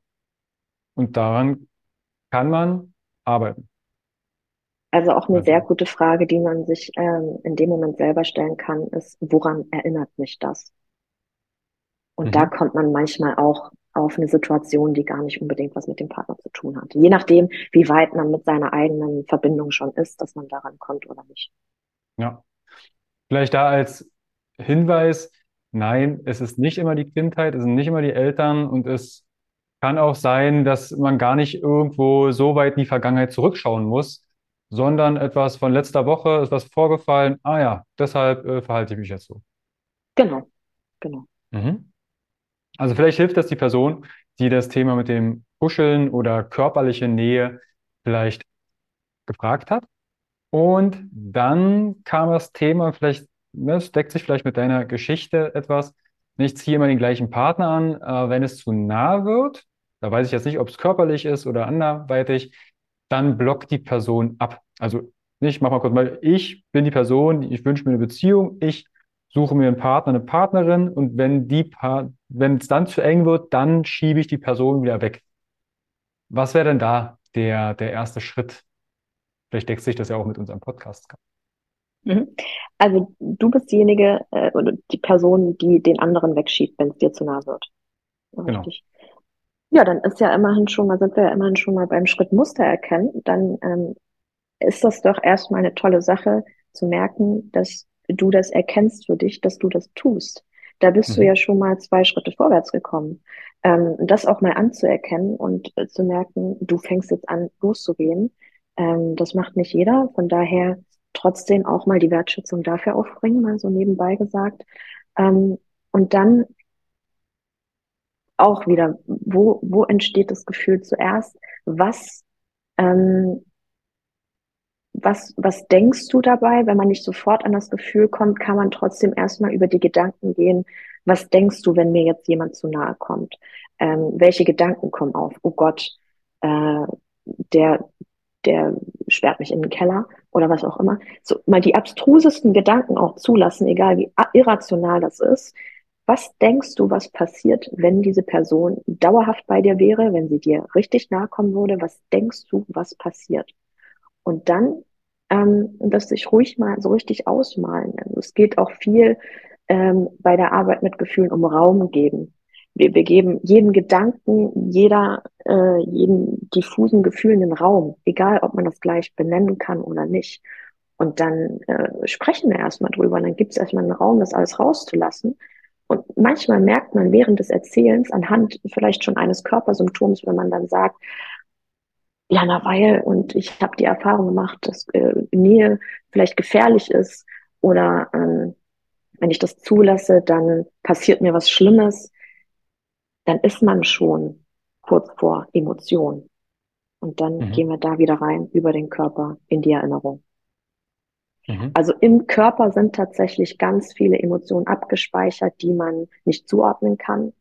Und daran kann man arbeiten. Also auch eine also. sehr gute Frage, die man sich ähm, in dem Moment selber stellen kann, ist, woran erinnert mich das? Und mhm. da kommt man manchmal auch auf eine Situation, die gar nicht unbedingt was mit dem Partner zu tun hat. Je nachdem, wie weit man mit seiner eigenen Verbindung schon ist, dass man daran kommt oder nicht. Ja. Vielleicht da als Hinweis, nein, es ist nicht immer die Kindheit, es sind nicht immer die Eltern und es kann auch sein, dass man gar nicht irgendwo so weit in die Vergangenheit zurückschauen muss, sondern etwas von letzter Woche ist was vorgefallen. Ah ja, deshalb äh, verhalte ich mich jetzt so. Genau, genau. Mhm. Also vielleicht hilft das die Person, die das Thema mit dem Kuscheln oder körperliche Nähe vielleicht gefragt hat. Und dann kam das Thema vielleicht das deckt sich vielleicht mit deiner Geschichte etwas. Ich ziehe immer den gleichen Partner an, äh, wenn es zu nah wird, da weiß ich jetzt nicht, ob es körperlich ist oder anderweitig, dann blockt die Person ab. Also nicht, mach mal kurz mal, ich bin die Person, ich wünsche mir eine Beziehung, ich suche mir einen Partner, eine Partnerin und wenn die pa wenn es dann zu eng wird, dann schiebe ich die Person wieder weg. Was wäre denn da der, der erste Schritt? Vielleicht deckt sich das ja auch mit unserem Podcast. Mhm. Also du bist diejenige äh, oder die Person, die den anderen wegschiebt, wenn es dir zu nah wird. Genau. Ja, dann ist ja immerhin schon mal, sind wir ja immerhin schon mal beim Schritt Muster erkennen. Dann ähm, ist das doch erstmal eine tolle Sache zu merken, dass du das erkennst für dich, dass du das tust. Da bist mhm. du ja schon mal zwei Schritte vorwärts gekommen. Ähm, das auch mal anzuerkennen und äh, zu merken, du fängst jetzt an loszugehen. Ähm, das macht nicht jeder. Von daher trotzdem auch mal die Wertschätzung dafür aufbringen, mal so nebenbei gesagt. Ähm, und dann auch wieder, wo, wo entsteht das Gefühl zuerst? Was, ähm, was, was denkst du dabei? Wenn man nicht sofort an das Gefühl kommt, kann man trotzdem erstmal über die Gedanken gehen. Was denkst du, wenn mir jetzt jemand zu nahe kommt? Ähm, welche Gedanken kommen auf? Oh Gott, äh, der, der sperrt mich in den Keller oder was auch immer. So mal die abstrusesten Gedanken auch zulassen, egal wie irrational das ist. Was denkst du, was passiert, wenn diese Person dauerhaft bei dir wäre, wenn sie dir richtig nahe kommen würde? Was denkst du, was passiert? Und dann ähm, das sich ruhig mal so richtig ausmalen. Also es geht auch viel ähm, bei der Arbeit mit Gefühlen um Raum geben wir, wir geben jedem Gedanken, jeder, äh, jeden diffusen Gefühl einen Raum, egal ob man das gleich benennen kann oder nicht. Und dann äh, sprechen wir erstmal drüber, dann gibt es erstmal einen Raum, das alles rauszulassen. Und manchmal merkt man während des Erzählens anhand vielleicht schon eines Körpersymptoms, wenn man dann sagt, ja, na weil, und ich habe die Erfahrung gemacht, dass äh, Nähe vielleicht gefährlich ist oder ähm, wenn ich das zulasse, dann passiert mir was Schlimmes dann ist man schon kurz vor Emotion. Und dann mhm. gehen wir da wieder rein über den Körper in die Erinnerung. Mhm. Also im Körper sind tatsächlich ganz viele Emotionen abgespeichert, die man nicht zuordnen kann.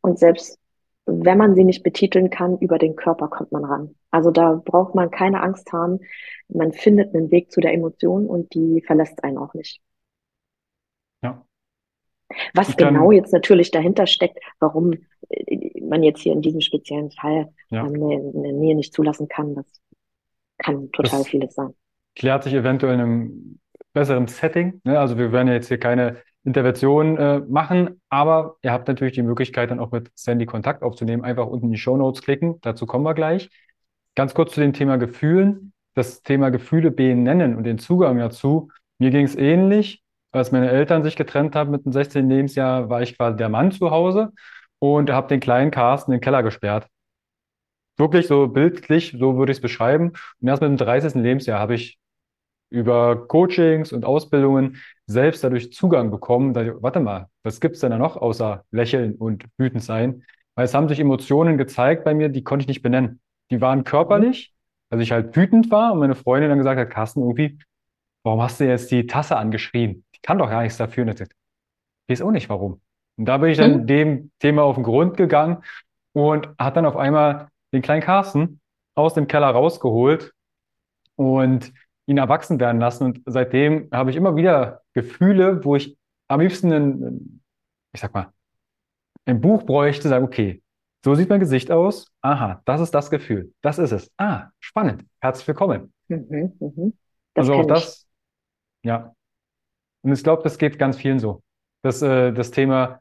Und selbst wenn man sie nicht betiteln kann, über den Körper kommt man ran. Also da braucht man keine Angst haben. Man findet einen Weg zu der Emotion und die verlässt einen auch nicht. Ja. Was Ich kann- genau jetzt natürlich dahinter steckt, warum äh, man jetzt hier in diesem speziellen Fall Ja. ähm, eine, eine Nähe nicht zulassen kann, das kann total Das- vieles sein. klärt sich eventuell in einem besseren Setting. Ne? Also wir werden ja jetzt hier keine Intervention äh, machen, aber ihr habt natürlich die Möglichkeit, dann auch mit Sandy Kontakt aufzunehmen. Einfach unten in die Shownotes klicken, dazu kommen wir gleich. Ganz kurz zu dem Thema Gefühlen. Das Thema Gefühle benennen und den Zugang dazu. Mir ging es ähnlich. Als meine Eltern sich getrennt haben mit dem 16. Lebensjahr, war ich quasi der Mann zu Hause und habe den kleinen Carsten in den Keller gesperrt. Wirklich so bildlich, so würde ich es beschreiben. Und erst mit dem 30. Lebensjahr habe ich über Coachings und Ausbildungen selbst dadurch Zugang bekommen. Da, warte mal, was gibt's denn da noch außer lächeln und wütend sein? Weil es haben sich Emotionen gezeigt bei mir, die konnte ich nicht benennen. Die waren körperlich, also ich halt wütend war und meine Freundin dann gesagt hat, Carsten, irgendwie, warum hast du jetzt die Tasse angeschrien? Die kann doch gar nichts dafür. Und ich gesagt, ich weiß auch nicht warum. Und da bin ich dann Mhm. dem Thema auf den Grund gegangen und hat dann auf einmal den kleinen Carsten aus dem Keller rausgeholt und ihn erwachsen werden lassen. Und seitdem habe ich immer wieder Gefühle, wo ich am liebsten ein, ich sag mal, ein Buch bräuchte, sagen, okay, so sieht mein Gesicht aus. Aha, das ist das Gefühl. Das ist es. Ah, spannend. Herzlich willkommen. Mhm, mhm. Das Also auch kenn ich. das, ja. Und ich glaube, das geht ganz vielen so. Das, äh, das Thema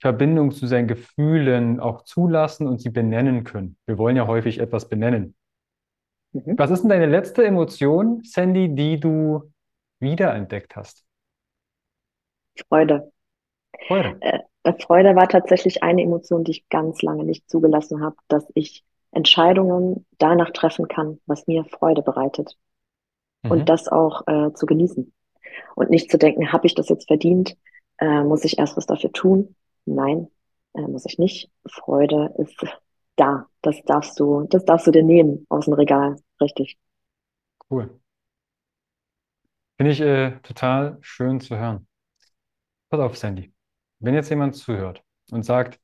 Verbindung zu seinen Gefühlen auch zulassen und sie benennen können. Wir wollen ja häufig etwas benennen. Mhm. Was ist denn deine letzte Emotion, Sandy, die du wiederentdeckt hast? Freude. Freude. Äh, Freude war tatsächlich eine Emotion, die ich ganz lange nicht zugelassen habe, dass ich Entscheidungen danach treffen kann, was mir Freude bereitet. Mhm. Und das auch äh, zu genießen. Und nicht zu denken, habe ich das jetzt verdient? Äh, muss ich erst was dafür tun? Nein, äh, muss ich nicht. Freude ist da. Das darfst du, das darfst du dir nehmen aus dem Regal. Richtig. Cool. Finde ich äh, total schön zu hören. Pass auf, Sandy. Wenn jetzt jemand zuhört und sagt,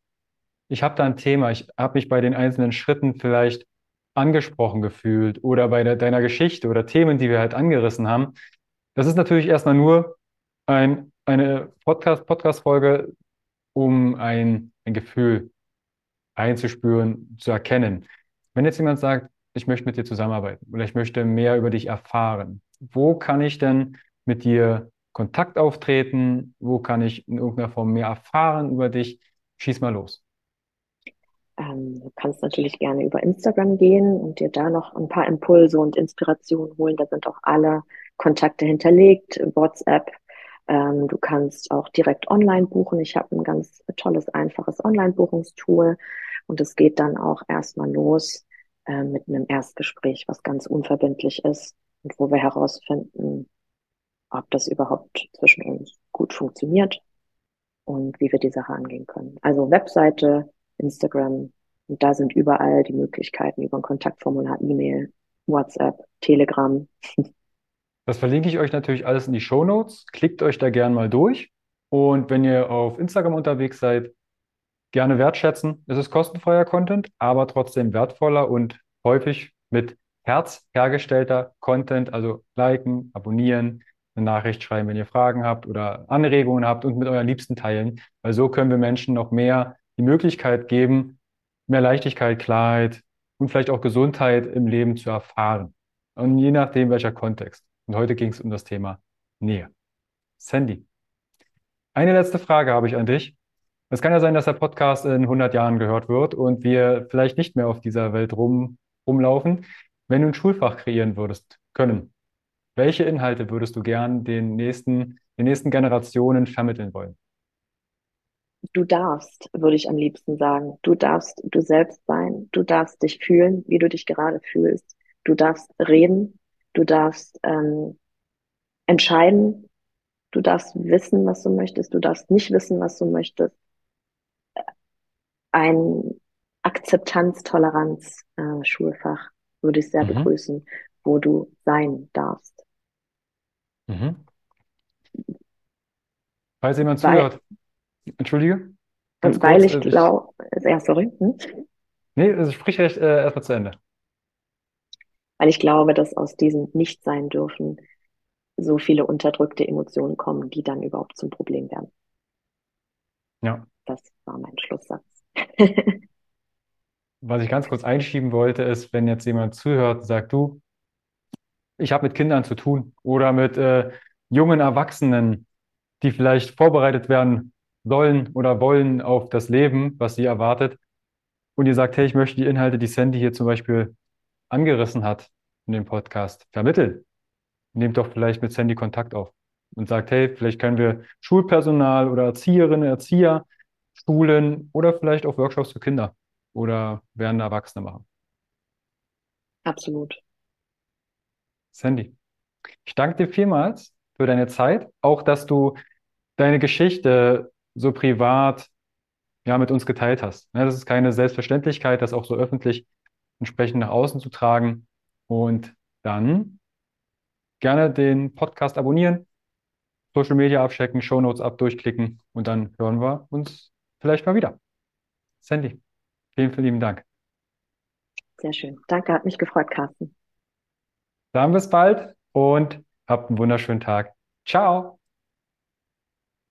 ich habe da ein Thema, ich habe mich bei den einzelnen Schritten vielleicht angesprochen gefühlt oder bei der, deiner Geschichte oder Themen, die wir halt angerissen haben, das ist natürlich erstmal nur ein, eine Podcast, Podcast-Folge, um ein, ein Gefühl einzuspüren, zu erkennen. Wenn jetzt jemand sagt, ich möchte mit dir zusammenarbeiten oder ich möchte mehr über dich erfahren, wo kann ich denn mit dir Kontakt auftreten? Wo kann ich in irgendeiner Form mehr erfahren über dich? Schieß mal los. Ähm, du kannst natürlich gerne über Instagram gehen und dir da noch ein paar Impulse und Inspirationen holen. Da sind auch alle Kontakte hinterlegt, WhatsApp. Ähm, du kannst auch direkt online buchen. Ich habe ein ganz tolles, einfaches Online-Buchungstool und es geht dann auch erstmal los äh, mit einem Erstgespräch, was ganz unverbindlich ist und wo wir herausfinden, ob das überhaupt zwischen uns gut funktioniert und wie wir die Sache angehen können. Also Webseite, Instagram und da sind überall die Möglichkeiten über ein Kontaktformular, E-Mail, WhatsApp, Telegram. Das verlinke ich euch natürlich alles in die Show Notes. Klickt euch da gern mal durch. Und wenn ihr auf Instagram unterwegs seid, gerne wertschätzen. Es ist kostenfreier Content, aber trotzdem wertvoller und häufig mit Herz hergestellter Content. Also liken, abonnieren, eine Nachricht schreiben, wenn ihr Fragen habt oder Anregungen habt und mit euren Liebsten teilen. Weil so können wir Menschen noch mehr die Möglichkeit geben, mehr Leichtigkeit, Klarheit und vielleicht auch Gesundheit im Leben zu erfahren. Und je nachdem, welcher Kontext. Und heute ging es um das Thema Nähe. Sandy, eine letzte Frage habe ich an dich. Es kann ja sein, dass der Podcast in 100 Jahren gehört wird und wir vielleicht nicht mehr auf dieser Welt rum, rumlaufen. Wenn du ein Schulfach kreieren würdest können, welche Inhalte würdest du gern den nächsten, den nächsten Generationen vermitteln wollen? Du darfst, würde ich am liebsten sagen. Du darfst du selbst sein. Du darfst dich fühlen, wie du dich gerade fühlst. Du darfst reden. Du darfst ähm, entscheiden. Du darfst wissen, was du möchtest. Du darfst nicht wissen, was du möchtest. Ein Akzeptanz, Toleranz, äh, Schulfach würde ich sehr Mhm. begrüßen, wo du sein darfst. Mhm. Falls jemand Weil- zuhört, entschuldige? Ganz Weil kurz, ich äh, glaube, ja, sorry. Hm? nee, also sprich recht, äh, erstmal zu Ende. Weil ich glaube, dass aus diesem Nicht-Sein dürfen so viele unterdrückte Emotionen kommen, die dann überhaupt zum Problem werden. Ja. Das war mein Schlusssatz. Was ich ganz kurz einschieben wollte, ist, wenn jetzt jemand zuhört und sagt, du, ich habe mit Kindern zu tun oder mit äh, jungen Erwachsenen, die vielleicht vorbereitet werden sollen oder wollen auf das Leben, was sie erwartet. Und ihr sagt, hey, ich möchte die Inhalte, die Sandy hier zum Beispiel angerissen hat in dem Podcast, vermitteln. Nehmt doch vielleicht mit Sandy Kontakt auf und sagt, hey, vielleicht können wir Schulpersonal oder Erzieherinnen, Erzieher, Schulen oder vielleicht auch Workshops für Kinder oder werdende Erwachsene machen. Absolut. Sandy, ich danke dir vielmals für deine Zeit, auch dass du deine Geschichte so privat ja, mit uns geteilt hast. Das ist keine Selbstverständlichkeit, das auch so öffentlich entsprechend nach außen zu tragen. Und dann gerne den Podcast abonnieren, Social Media abchecken, Shownotes ab, durchklicken und dann hören wir uns vielleicht mal wieder. Sandy, vielen, vielen lieben Dank. Sehr schön. Danke, hat mich gefreut, Carsten. Dann bis bald und habt einen wunderschönen Tag. Ciao.